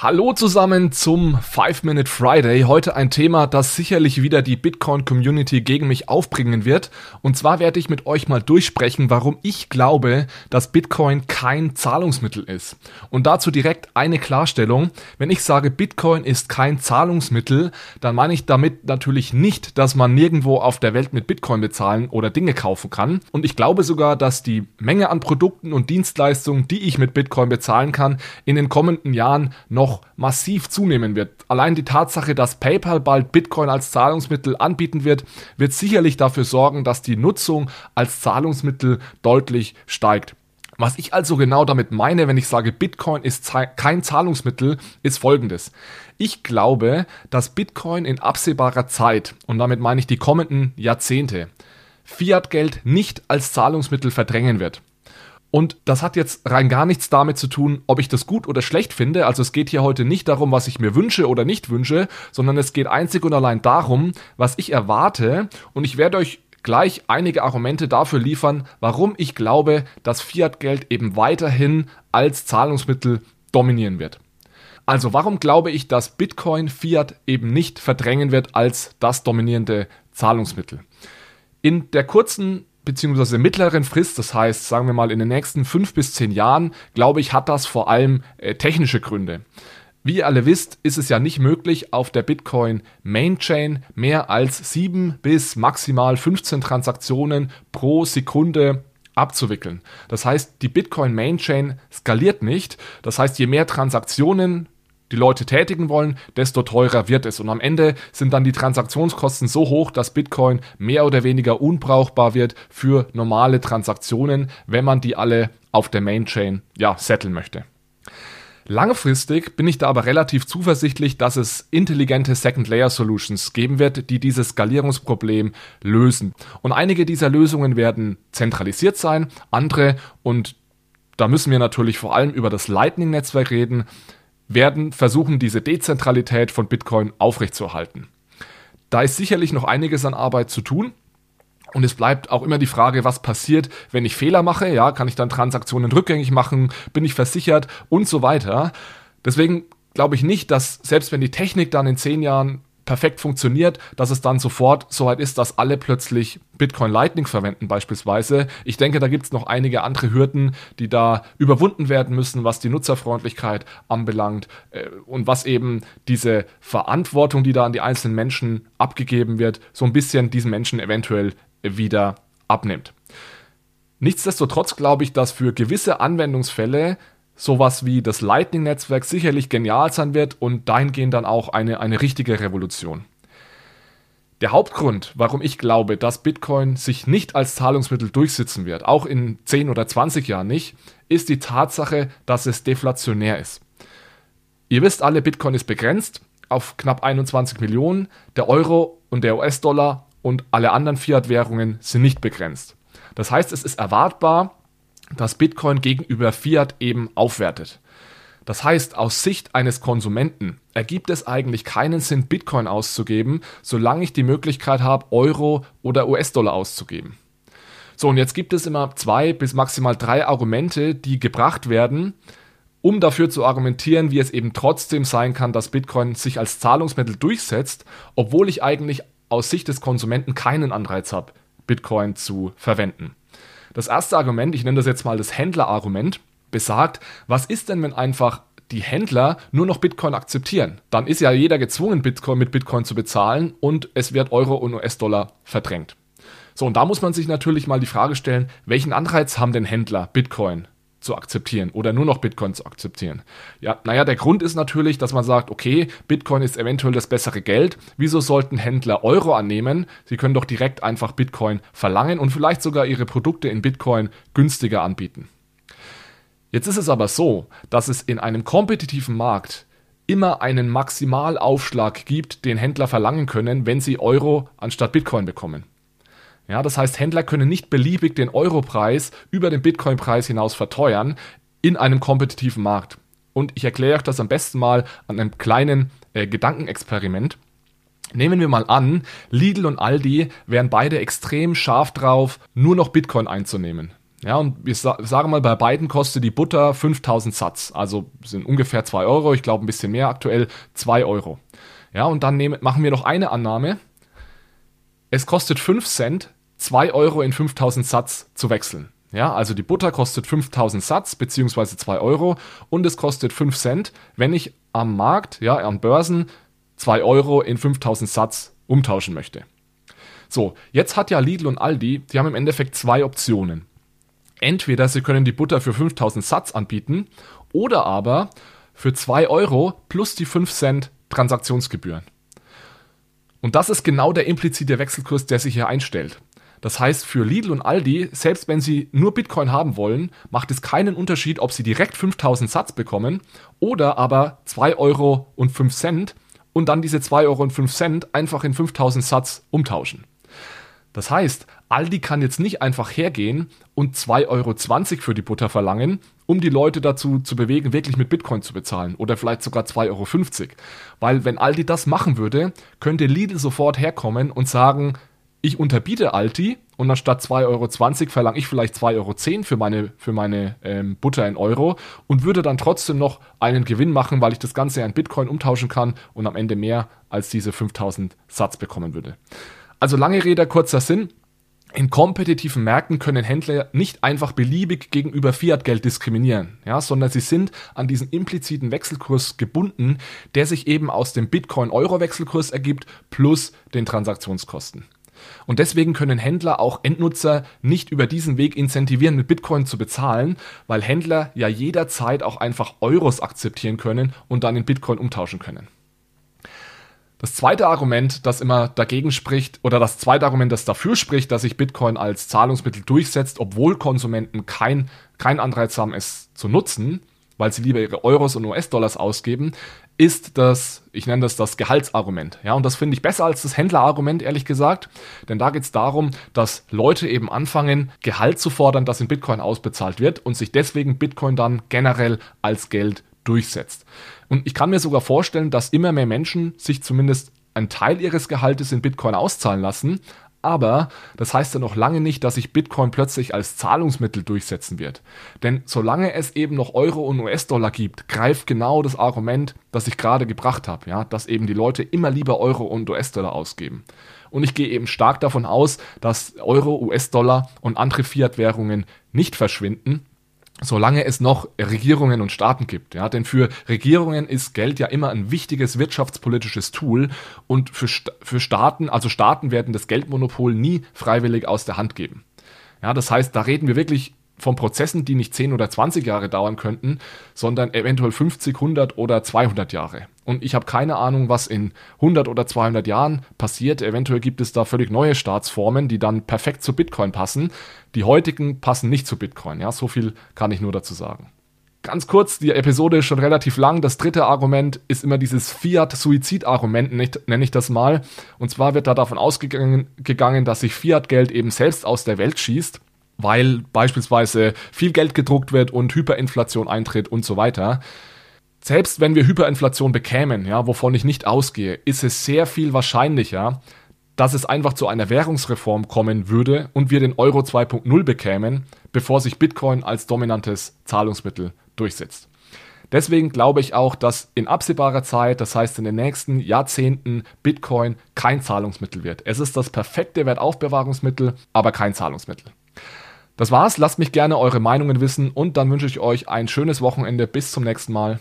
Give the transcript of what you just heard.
Hallo zusammen zum 5-Minute Friday. Heute ein Thema, das sicherlich wieder die Bitcoin-Community gegen mich aufbringen wird. Und zwar werde ich mit euch mal durchsprechen, warum ich glaube, dass Bitcoin kein Zahlungsmittel ist. Und dazu direkt eine Klarstellung. Wenn ich sage, Bitcoin ist kein Zahlungsmittel, dann meine ich damit natürlich nicht, dass man nirgendwo auf der Welt mit Bitcoin bezahlen oder Dinge kaufen kann. Und ich glaube sogar, dass die Menge an Produkten und Dienstleistungen, die ich mit Bitcoin bezahlen kann, in den kommenden Jahren noch noch massiv zunehmen wird. Allein die Tatsache, dass PayPal bald Bitcoin als Zahlungsmittel anbieten wird, wird sicherlich dafür sorgen, dass die Nutzung als Zahlungsmittel deutlich steigt. Was ich also genau damit meine, wenn ich sage, Bitcoin ist kein Zahlungsmittel, ist folgendes. Ich glaube, dass Bitcoin in absehbarer Zeit, und damit meine ich die kommenden Jahrzehnte, Fiat-Geld nicht als Zahlungsmittel verdrängen wird. Und das hat jetzt rein gar nichts damit zu tun, ob ich das gut oder schlecht finde. Also es geht hier heute nicht darum, was ich mir wünsche oder nicht wünsche, sondern es geht einzig und allein darum, was ich erwarte. Und ich werde euch gleich einige Argumente dafür liefern, warum ich glaube, dass Fiat-Geld eben weiterhin als Zahlungsmittel dominieren wird. Also warum glaube ich, dass Bitcoin Fiat eben nicht verdrängen wird als das dominierende Zahlungsmittel? In der kurzen beziehungsweise mittleren Frist, das heißt, sagen wir mal in den nächsten fünf bis zehn Jahren, glaube ich, hat das vor allem äh, technische Gründe. Wie ihr alle wisst, ist es ja nicht möglich, auf der Bitcoin Main Chain mehr als sieben bis maximal 15 Transaktionen pro Sekunde abzuwickeln. Das heißt, die Bitcoin Main Chain skaliert nicht. Das heißt, je mehr Transaktionen die Leute tätigen wollen, desto teurer wird es. Und am Ende sind dann die Transaktionskosten so hoch, dass Bitcoin mehr oder weniger unbrauchbar wird für normale Transaktionen, wenn man die alle auf der Main Chain ja, setteln möchte. Langfristig bin ich da aber relativ zuversichtlich, dass es intelligente Second-Layer-Solutions geben wird, die dieses Skalierungsproblem lösen. Und einige dieser Lösungen werden zentralisiert sein, andere, und da müssen wir natürlich vor allem über das Lightning-Netzwerk reden, werden versuchen, diese Dezentralität von Bitcoin aufrechtzuerhalten. Da ist sicherlich noch einiges an Arbeit zu tun. Und es bleibt auch immer die Frage, was passiert, wenn ich Fehler mache. Ja, kann ich dann Transaktionen rückgängig machen? Bin ich versichert? Und so weiter. Deswegen glaube ich nicht, dass selbst wenn die Technik dann in zehn Jahren perfekt funktioniert, dass es dann sofort soweit ist, dass alle plötzlich Bitcoin Lightning verwenden beispielsweise. Ich denke, da gibt es noch einige andere Hürden, die da überwunden werden müssen, was die Nutzerfreundlichkeit anbelangt äh, und was eben diese Verantwortung, die da an die einzelnen Menschen abgegeben wird, so ein bisschen diesen Menschen eventuell wieder abnimmt. Nichtsdestotrotz glaube ich, dass für gewisse Anwendungsfälle sowas wie das Lightning-Netzwerk sicherlich genial sein wird und dahingehend dann auch eine, eine richtige Revolution. Der Hauptgrund, warum ich glaube, dass Bitcoin sich nicht als Zahlungsmittel durchsetzen wird, auch in 10 oder 20 Jahren nicht, ist die Tatsache, dass es deflationär ist. Ihr wisst alle, Bitcoin ist begrenzt auf knapp 21 Millionen, der Euro und der US-Dollar und alle anderen Fiat-Währungen sind nicht begrenzt. Das heißt, es ist erwartbar, dass Bitcoin gegenüber Fiat eben aufwertet. Das heißt, aus Sicht eines Konsumenten ergibt es eigentlich keinen Sinn, Bitcoin auszugeben, solange ich die Möglichkeit habe, Euro oder US-Dollar auszugeben. So, und jetzt gibt es immer zwei bis maximal drei Argumente, die gebracht werden, um dafür zu argumentieren, wie es eben trotzdem sein kann, dass Bitcoin sich als Zahlungsmittel durchsetzt, obwohl ich eigentlich aus Sicht des Konsumenten keinen Anreiz habe, Bitcoin zu verwenden. Das erste Argument, ich nenne das jetzt mal das Händlerargument, besagt, was ist denn, wenn einfach die Händler nur noch Bitcoin akzeptieren? Dann ist ja jeder gezwungen, Bitcoin mit Bitcoin zu bezahlen und es wird Euro und US-Dollar verdrängt. So, und da muss man sich natürlich mal die Frage stellen, welchen Anreiz haben denn Händler, Bitcoin zu akzeptieren oder nur noch Bitcoin zu akzeptieren. Ja, naja, der Grund ist natürlich, dass man sagt, okay, Bitcoin ist eventuell das bessere Geld. Wieso sollten Händler Euro annehmen? Sie können doch direkt einfach Bitcoin verlangen und vielleicht sogar ihre Produkte in Bitcoin günstiger anbieten. Jetzt ist es aber so, dass es in einem kompetitiven Markt immer einen Maximalaufschlag gibt, den Händler verlangen können, wenn sie Euro anstatt Bitcoin bekommen. Ja, das heißt, Händler können nicht beliebig den Europreis über den Bitcoin-Preis hinaus verteuern in einem kompetitiven Markt. Und ich erkläre euch das am besten mal an einem kleinen äh, Gedankenexperiment. Nehmen wir mal an, Lidl und Aldi wären beide extrem scharf drauf, nur noch Bitcoin einzunehmen. Ja, und wir sagen mal, bei beiden kostet die Butter 5000 Satz. Also sind ungefähr 2 Euro. Ich glaube ein bisschen mehr aktuell 2 Euro. Ja, und dann nehmen, machen wir noch eine Annahme. Es kostet 5 Cent, 2 Euro in 5000 Satz zu wechseln. Ja, also die Butter kostet 5000 Satz beziehungsweise 2 Euro und es kostet 5 Cent, wenn ich am Markt, ja, an Börsen 2 Euro in 5000 Satz umtauschen möchte. So, jetzt hat ja Lidl und Aldi, die haben im Endeffekt zwei Optionen. Entweder sie können die Butter für 5000 Satz anbieten oder aber für 2 Euro plus die 5 Cent Transaktionsgebühren. Und das ist genau der implizite Wechselkurs, der sich hier einstellt. Das heißt, für Lidl und Aldi, selbst wenn sie nur Bitcoin haben wollen, macht es keinen Unterschied, ob sie direkt 5000 Satz bekommen oder aber 2 Euro und 5 Cent und dann diese 2 Euro und 5 Cent einfach in 5000 Satz umtauschen. Das heißt, Aldi kann jetzt nicht einfach hergehen und 2,20 Euro für die Butter verlangen, um die Leute dazu zu bewegen, wirklich mit Bitcoin zu bezahlen oder vielleicht sogar 2,50 Euro. Weil wenn Aldi das machen würde, könnte Lidl sofort herkommen und sagen, ich unterbiete Aldi und anstatt 2,20 Euro verlange ich vielleicht 2,10 Euro für meine, für meine ähm, Butter in Euro und würde dann trotzdem noch einen Gewinn machen, weil ich das Ganze in Bitcoin umtauschen kann und am Ende mehr als diese 5000 Satz bekommen würde. Also lange Rede, kurzer Sinn. In kompetitiven Märkten können Händler nicht einfach beliebig gegenüber Fiat-Geld diskriminieren, ja, sondern sie sind an diesen impliziten Wechselkurs gebunden, der sich eben aus dem Bitcoin-Euro-Wechselkurs ergibt plus den Transaktionskosten. Und deswegen können Händler auch Endnutzer nicht über diesen Weg incentivieren, mit Bitcoin zu bezahlen, weil Händler ja jederzeit auch einfach Euros akzeptieren können und dann in Bitcoin umtauschen können. Das zweite Argument, das immer dagegen spricht, oder das zweite Argument, das dafür spricht, dass sich Bitcoin als Zahlungsmittel durchsetzt, obwohl Konsumenten kein, kein Anreiz haben, es zu nutzen, weil sie lieber ihre Euros und US-Dollars ausgeben, ist das, ich nenne das das Gehaltsargument. Ja, und das finde ich besser als das Händlerargument, ehrlich gesagt. Denn da geht es darum, dass Leute eben anfangen, Gehalt zu fordern, das in Bitcoin ausbezahlt wird und sich deswegen Bitcoin dann generell als Geld durchsetzt. Und ich kann mir sogar vorstellen, dass immer mehr Menschen sich zumindest einen Teil ihres Gehaltes in Bitcoin auszahlen lassen. Aber das heißt ja noch lange nicht, dass sich Bitcoin plötzlich als Zahlungsmittel durchsetzen wird. Denn solange es eben noch Euro und US-Dollar gibt, greift genau das Argument, das ich gerade gebracht habe, ja, dass eben die Leute immer lieber Euro und US-Dollar ausgeben. Und ich gehe eben stark davon aus, dass Euro, US-Dollar und andere Fiat-Währungen nicht verschwinden, solange es noch Regierungen und Staaten gibt. Ja, denn für Regierungen ist Geld ja immer ein wichtiges wirtschaftspolitisches Tool und für, für Staaten, also Staaten werden das Geldmonopol nie freiwillig aus der Hand geben. Ja, das heißt, da reden wir wirklich von Prozessen, die nicht 10 oder 20 Jahre dauern könnten, sondern eventuell 50, 100 oder 200 Jahre. Und ich habe keine Ahnung, was in 100 oder 200 Jahren passiert. Eventuell gibt es da völlig neue Staatsformen, die dann perfekt zu Bitcoin passen. Die heutigen passen nicht zu Bitcoin. Ja, so viel kann ich nur dazu sagen. Ganz kurz, die Episode ist schon relativ lang. Das dritte Argument ist immer dieses Fiat-Suizid-Argument, nenne ich das mal. Und zwar wird da davon ausgegangen, gegangen, dass sich Fiat-Geld eben selbst aus der Welt schießt weil beispielsweise viel Geld gedruckt wird und Hyperinflation eintritt und so weiter. Selbst wenn wir Hyperinflation bekämen, ja, wovon ich nicht ausgehe, ist es sehr viel wahrscheinlicher, dass es einfach zu einer Währungsreform kommen würde und wir den Euro 2.0 bekämen, bevor sich Bitcoin als dominantes Zahlungsmittel durchsetzt. Deswegen glaube ich auch, dass in absehbarer Zeit, das heißt in den nächsten Jahrzehnten, Bitcoin kein Zahlungsmittel wird. Es ist das perfekte Wertaufbewahrungsmittel, aber kein Zahlungsmittel. Das war's. Lasst mich gerne eure Meinungen wissen und dann wünsche ich euch ein schönes Wochenende. Bis zum nächsten Mal.